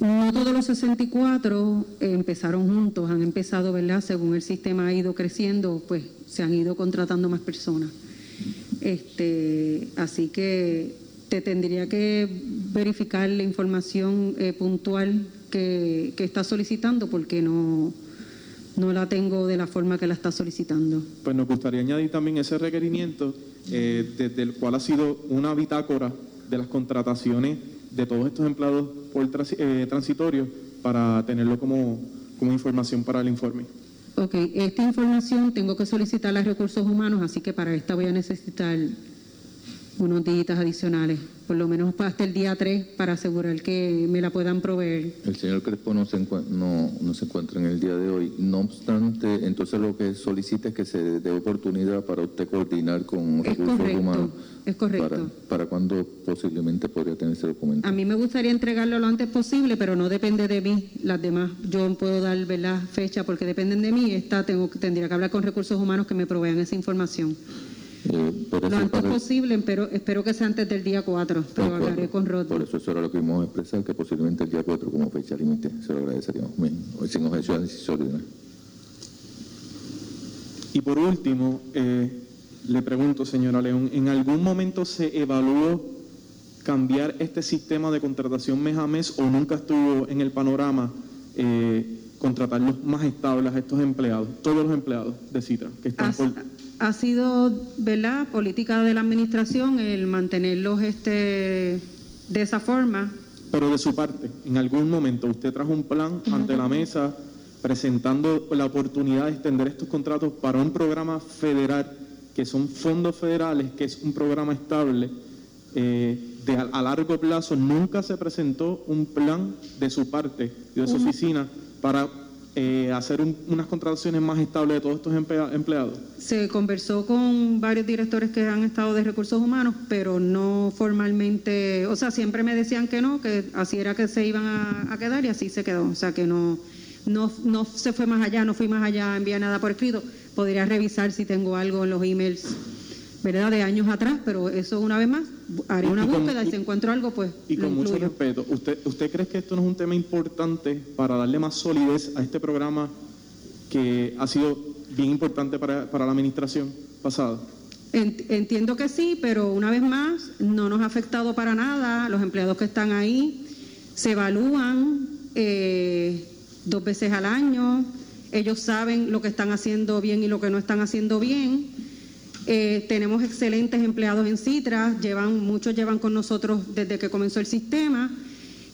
[SPEAKER 28] No todos los 64 empezaron juntos, han empezado, ¿verdad? Según el sistema ha ido creciendo, pues se han ido contratando más personas. Este, así que te tendría que verificar la información eh, puntual que, que está solicitando porque no, no la tengo de la forma que la está solicitando.
[SPEAKER 27] Pues nos gustaría añadir también ese requerimiento, eh, desde el cual ha sido una bitácora de las contrataciones de todos estos empleados por transi- eh, transitorios para tenerlo como, como información para el informe.
[SPEAKER 28] Ok, esta información tengo que solicitarla a recursos humanos, así que para esta voy a necesitar unos días adicionales, por lo menos hasta el día 3, para asegurar que me la puedan proveer.
[SPEAKER 25] El señor Crespo no se, no, no se encuentra en el día de hoy. No obstante, entonces lo que solicita es que se dé oportunidad para usted coordinar con recursos
[SPEAKER 28] correcto,
[SPEAKER 25] humanos.
[SPEAKER 28] es correcto.
[SPEAKER 25] Para, para cuándo posiblemente podría tener ese documento.
[SPEAKER 28] A mí me gustaría entregarlo lo antes posible, pero no depende de mí. Las demás, yo puedo dar ¿verdad? fecha porque dependen de mí. Esta tengo, tendría que hablar con recursos humanos que me provean esa información.
[SPEAKER 25] Eh, por
[SPEAKER 28] Lo
[SPEAKER 25] eso,
[SPEAKER 28] antes
[SPEAKER 25] para-
[SPEAKER 28] posible, pero espero que sea antes del día 4, pero
[SPEAKER 25] acuerdo.
[SPEAKER 28] hablaré con Rod.
[SPEAKER 25] Por eso eso era lo que íbamos a expresar, que posiblemente el día 4 como fecha límite. Se lo agradeceríamos. Bien, hoy sin objeciones y.
[SPEAKER 27] Y por último, eh, le pregunto, señora León, ¿en algún momento se evaluó cambiar este sistema de contratación mes a mes o nunca estuvo en el panorama eh, contratarlos más estables a estos empleados, todos los empleados de Citra que están por...
[SPEAKER 28] Ha sido, ¿verdad?, política de la administración el mantenerlos este, de esa forma.
[SPEAKER 27] Pero de su parte, en algún momento usted trajo un plan ante la mesa presentando la oportunidad de extender estos contratos para un programa federal, que son fondos federales, que es un programa estable. Eh, de a, largo plazo nunca se presentó un plan de su parte y de su oficina para eh, hacer unas contrataciones más estables de todos estos empleados?
[SPEAKER 28] Se conversó con varios directores que han estado de recursos humanos, pero no formalmente, o sea, siempre me decían que no, que así era que se iban a, quedar y así se quedó, o sea, que no, no, no se fue más allá, no fui más allá, envié nada por escrito. Podría revisar si tengo algo en los emails ¿verdad? De años atrás, pero eso una vez más, haré una búsqueda y, si encuentro algo, pues.
[SPEAKER 27] Y con mucho respeto, ¿usted, ¿usted cree que esto no es un tema importante para darle más solidez a este programa que ha sido bien importante para, la administración pasada?
[SPEAKER 28] Entiendo que sí, pero una vez más, no nos ha afectado para nada. Los empleados que están ahí se evalúan eh, dos veces al año. Ellos saben lo que están haciendo bien y lo que no están haciendo bien eh, tenemos excelentes empleados en Citra, llevan, muchos llevan con nosotros desde que comenzó el sistema.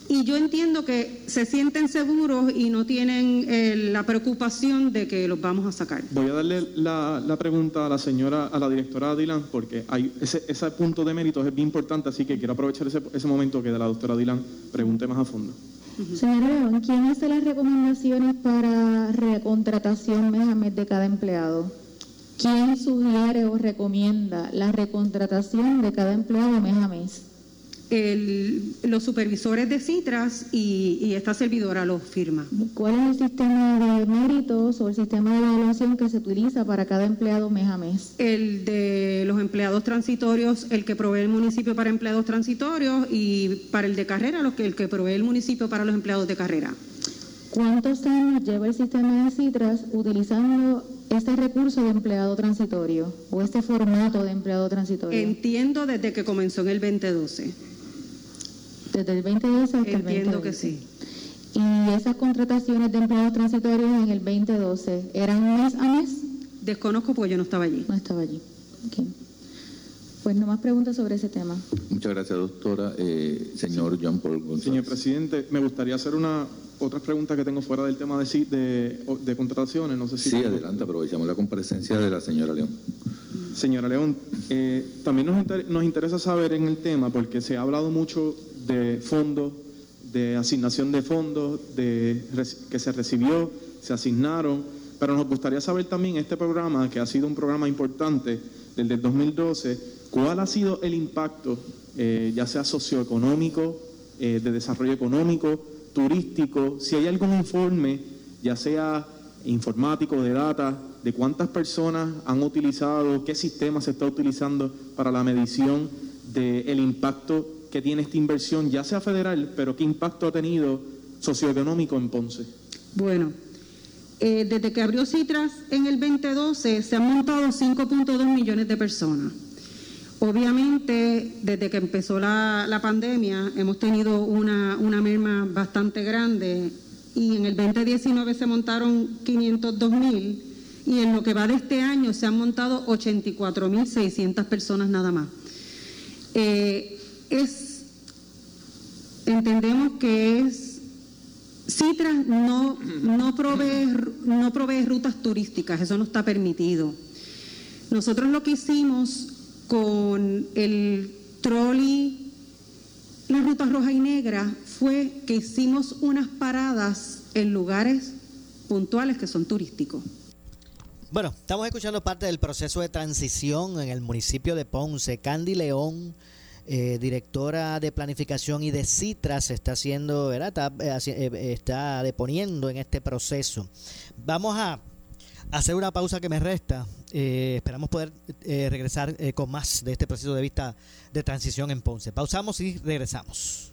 [SPEAKER 28] Y yo entiendo que se sienten seguros y no tienen eh, la preocupación de que los vamos a sacar.
[SPEAKER 27] Voy a darle la, pregunta a la señora, a la directora Dylan, porque hay ese, ese punto de mérito es bien importante, así que quiero aprovechar ese, ese momento que de la doctora Dylan pregunte más a fondo.
[SPEAKER 26] Señora León, ¿quién hace las recomendaciones para recontratación mes a mes de cada empleado? ¿Quién sugiere o recomienda la recontratación de cada empleado mes a mes?
[SPEAKER 28] los supervisores de Citras y, esta servidora lo firma.
[SPEAKER 26] ¿Cuál es el sistema de méritos o el sistema de evaluación que se utiliza para cada empleado mes a mes?
[SPEAKER 28] El de los empleados transitorios, el que provee el municipio para empleados transitorios y para el de carrera, lo que, el que provee el municipio para los empleados de carrera.
[SPEAKER 26] ¿Cuántos años lleva el sistema de Citras utilizando este recurso de empleado transitorio o este formato de empleado transitorio?
[SPEAKER 28] Entiendo desde que comenzó en el 2012.
[SPEAKER 26] Desde el 2012 hasta
[SPEAKER 28] el
[SPEAKER 26] 2012.
[SPEAKER 28] Entiendo que sí.
[SPEAKER 26] ¿Y esas contrataciones de empleados transitorios en el 2012 eran mes a mes?
[SPEAKER 28] Desconozco porque yo no estaba allí.
[SPEAKER 26] No estaba allí. Pues no más preguntas sobre ese tema.
[SPEAKER 25] Muchas gracias, doctora. Eh, señor John Paul González.
[SPEAKER 27] Señor presidente, me gustaría hacer una otras preguntas que tengo fuera del tema de, de, de contrataciones. No sé si
[SPEAKER 25] sí, adelante, aprovechamos la comparecencia de la señora León.
[SPEAKER 27] Señora León, eh, también nos, nos interesa saber en el tema, porque se ha hablado mucho de fondos, de asignación de fondos, de que se recibió, se asignaron, pero nos gustaría saber también este programa, que ha sido un programa importante desde el 2012, cuál ha sido el impacto, eh, ya sea socioeconómico, eh, de desarrollo económico, turístico, si hay algún informe, ya sea informático, de data, de cuántas personas han utilizado, qué sistema se está utilizando para la medición del impacto que tiene esta inversión, ya sea federal, pero qué impacto ha tenido socioeconómico en Ponce.
[SPEAKER 28] Bueno, eh, desde que abrió Citras en el 2012 se han montado 5.2 millones de personas. Obviamente, desde que empezó la, pandemia, hemos tenido una, una, merma bastante grande y en el 2019 se montaron 502 mil y en lo que va de este año se han montado 84 mil 600 personas nada más. Eh, es, entendemos que es, Citras no, no, provee, no provee rutas turísticas, eso no está permitido. Nosotros lo que hicimos con el trolley, la ruta roja y negra, fue que hicimos unas paradas en lugares puntuales que son turísticos.
[SPEAKER 3] Bueno, estamos escuchando parte del proceso de transición en el municipio de Ponce. Candy León, eh, directora de planificación y de Citras, está haciendo, ¿verdad? Está, eh, eh, está deponiendo en este proceso. Vamos a hacer una pausa que me resta. Eh, esperamos poder eh, regresar eh, con más de este proceso de vista de transición en Ponce. Pausamos y regresamos.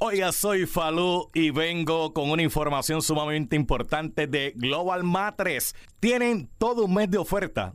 [SPEAKER 29] Oiga, soy Falú y vengo con una información sumamente importante de Global Matres. Tienen todo un mes de oferta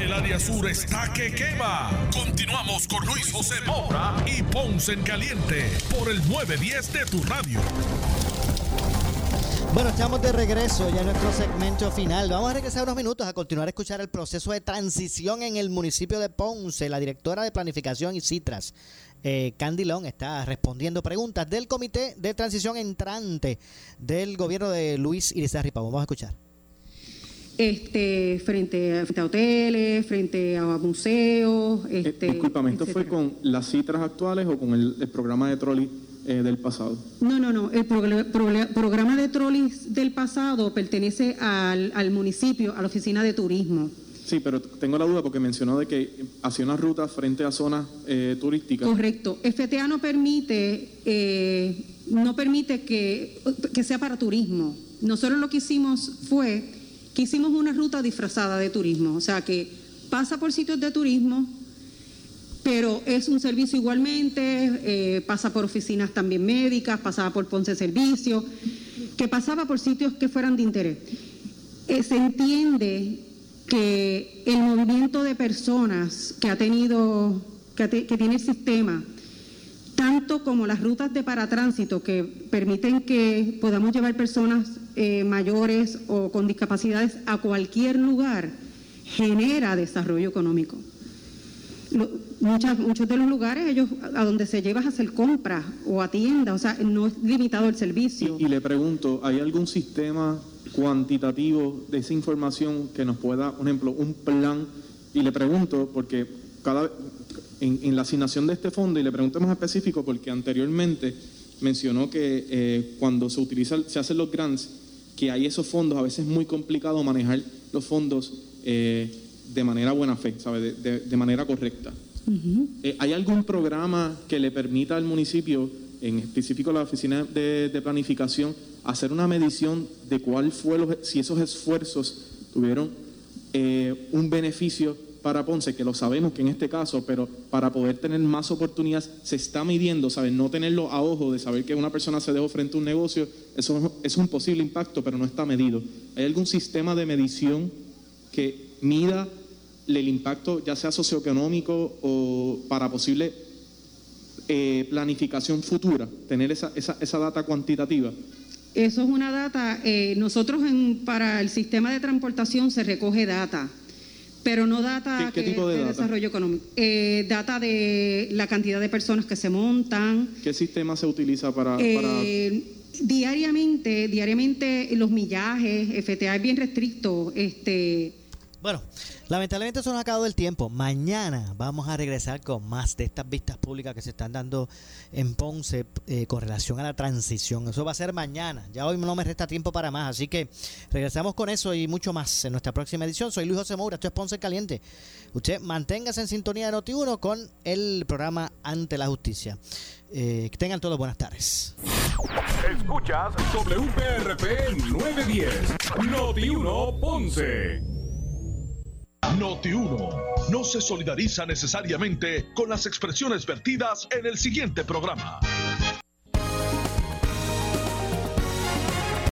[SPEAKER 2] El área sur está que quema. Continuamos con Luis José Moura y Ponce en Caliente por el 910 de tu radio.
[SPEAKER 3] Bueno, estamos de regreso ya en nuestro segmento final. Vamos a regresar unos minutos a continuar a escuchar el proceso de transición en el municipio de Ponce. La directora de Planificación y Citras, eh, Candy Long, está respondiendo preguntas del Comité de Transición Entrante del gobierno de Luis Irizarry. Vamos a escuchar
[SPEAKER 28] este, frente, a, hoteles, frente a museos. Este,
[SPEAKER 27] eh, ¿esto fue con las citras actuales o con el, programa de trolley eh, del pasado?
[SPEAKER 28] No, no, no. El programa de trolley del pasado pertenece al, al municipio, a la oficina de turismo.
[SPEAKER 27] Sí, pero tengo la duda porque mencionó de que hacía una ruta frente a zonas eh, turísticas.
[SPEAKER 28] Correcto. FTA no permite, eh, no permite que, que sea para turismo. Nosotros lo que hicimos fue que hicimos una ruta disfrazada de turismo, o sea que pasa por sitios de turismo, pero es un servicio igualmente, eh, pasa por oficinas también médicas, pasaba por Ponce Servicio, que pasaba por sitios que fueran de interés. Eh, se entiende que el movimiento de personas que ha tenido, que, que tiene el sistema, tanto como las rutas de paratránsito que permiten que podamos llevar personas eh, mayores o con discapacidades a cualquier lugar, genera desarrollo económico muchos de los lugares ellos a donde se lleva a hacer compras o a tiendas, o sea, no es limitado el servicio.
[SPEAKER 27] Y, le pregunto, ¿hay algún sistema cuantitativo de esa información que nos pueda, por ejemplo, un plan? Y le pregunto, porque cada en, la asignación de este fondo, y le pregunto más específico, porque anteriormente mencionó que eh, cuando se utiliza, se hacen los grants, que hay esos fondos, a veces es muy complicado manejar los fondos. Eh, de manera buena fe, ¿sabe? De, manera correcta. Eh, ¿Hay algún programa que le permita al municipio, en específico la oficina de, planificación, hacer una medición de cuál fue los, si esos esfuerzos tuvieron eh, un beneficio para Ponce, que lo sabemos que en este caso, pero para poder tener más oportunidades se está midiendo, ¿sabes? No tenerlo a ojo de saber que una persona se dejó frente a un negocio, eso es un posible impacto, pero no está medido. ¿Hay algún sistema de medición que mida el impacto, ya sea socioeconómico o para posible eh, planificación futura, tener esa, esa, esa, data cuantitativa?
[SPEAKER 28] Eso es una data, eh, nosotros en, para el sistema de transportación se recoge data, pero no data
[SPEAKER 27] ¿Qué, tipo de,
[SPEAKER 28] desarrollo económico. Eh, data de la cantidad de personas que se montan.
[SPEAKER 27] ¿Qué sistema se utiliza para...?
[SPEAKER 28] Diariamente, diariamente los millajes, FTA es bien restricto, este
[SPEAKER 3] bueno, lamentablemente eso nos ha acabado el tiempo. Mañana vamos a regresar con más de estas vistas públicas que se están dando en Ponce eh, con relación a la transición. Eso va a ser mañana. Ya hoy no me resta tiempo para más. Así que regresamos con eso y mucho más en nuestra próxima edición. Soy Luis José Moura, esto es Ponce Caliente. Usted manténgase en sintonía de Noti1 con el programa Ante la Justicia. Eh, tengan todos buenas tardes.
[SPEAKER 2] Escuchas WPRP 910, Noti1 Ponce. Noti 1 no se solidariza necesariamente con las expresiones vertidas en el siguiente programa.